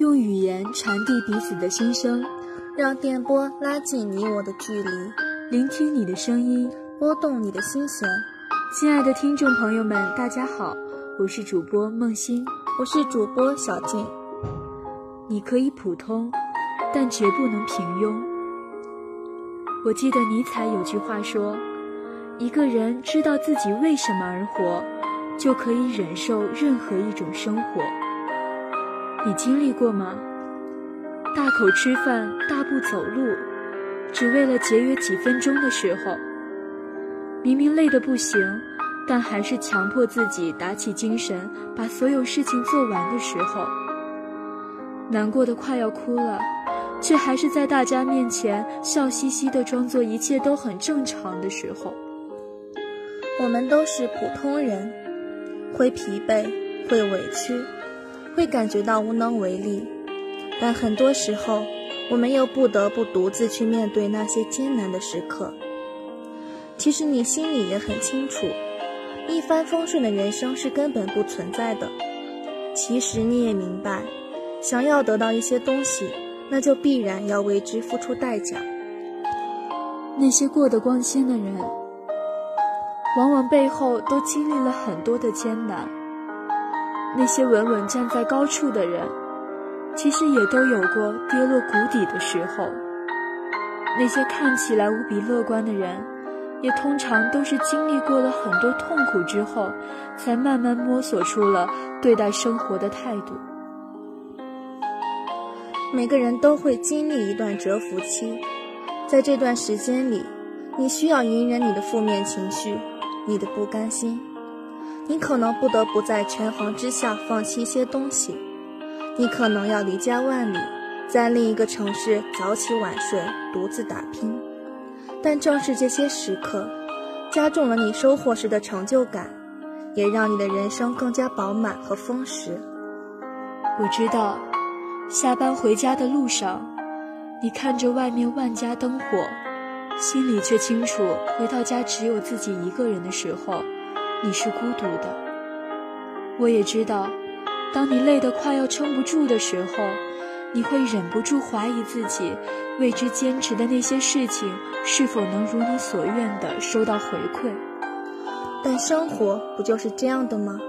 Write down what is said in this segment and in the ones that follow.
用语言传递彼此的心声，让电波拉近你我的距离，聆听你的声音，拨动你的心弦。亲爱的听众朋友们，大家好，我是主播梦欣，我是主播小静。你可以普通，但绝不能平庸。我记得尼采有句话说：“一个人知道自己为什么而活，就可以忍受任何一种生活。”你经历过吗？大口吃饭，大步走路，只为了节约几分钟的时候。明明累得不行，但还是强迫自己打起精神，把所有事情做完的时候。难过的快要哭了，却还是在大家面前笑嘻嘻的装作一切都很正常的时候。我们都是普通人，会疲惫，会委屈。会感觉到无能为力，但很多时候，我们又不得不独自去面对那些艰难的时刻。其实你心里也很清楚，一帆风顺的人生是根本不存在的。其实你也明白，想要得到一些东西，那就必然要为之付出代价。那些过得光鲜的人，往往背后都经历了很多的艰难。那些稳稳站在高处的人，其实也都有过跌落谷底的时候。那些看起来无比乐观的人，也通常都是经历过了很多痛苦之后，才慢慢摸索出了对待生活的态度。每个人都会经历一段蛰伏期，在这段时间里，你需要隐忍你的负面情绪，你的不甘心。你可能不得不在权衡之下放弃一些东西，你可能要离家万里，在另一个城市早起晚睡，独自打拼。但正是这些时刻，加重了你收获时的成就感，也让你的人生更加饱满和丰实。我知道，下班回家的路上，你看着外面万家灯火，心里却清楚，回到家只有自己一个人的时候。你是孤独的，我也知道，当你累得快要撑不住的时候，你会忍不住怀疑自己为之坚持的那些事情是否能如你所愿的收到回馈。但生活不就是这样的吗？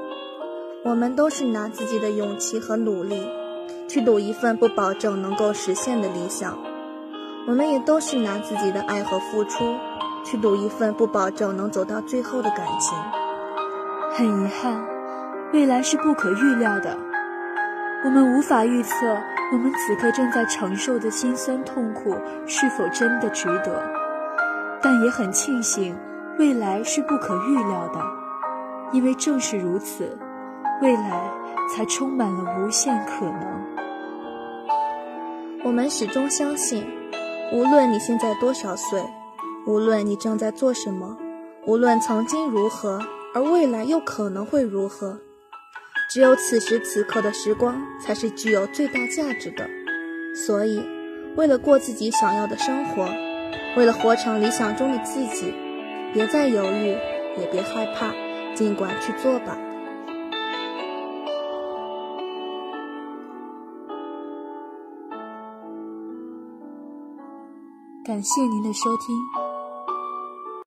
我们都是拿自己的勇气和努力去赌一份不保证能够实现的理想，我们也都是拿自己的爱和付出去赌一份不保证能走到最后的感情。很遗憾，未来是不可预料的，我们无法预测我们此刻正在承受的辛酸痛苦是否真的值得。但也很庆幸，未来是不可预料的，因为正是如此，未来才充满了无限可能。我们始终相信，无论你现在多少岁，无论你正在做什么，无论曾经如何。而未来又可能会如何？只有此时此刻的时光才是具有最大价值的。所以，为了过自己想要的生活，为了活成理想中的自己，别再犹豫，也别害怕，尽管去做吧。感谢您的收听。